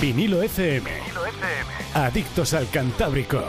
Vinilo FM. Adictos al Cantábrico.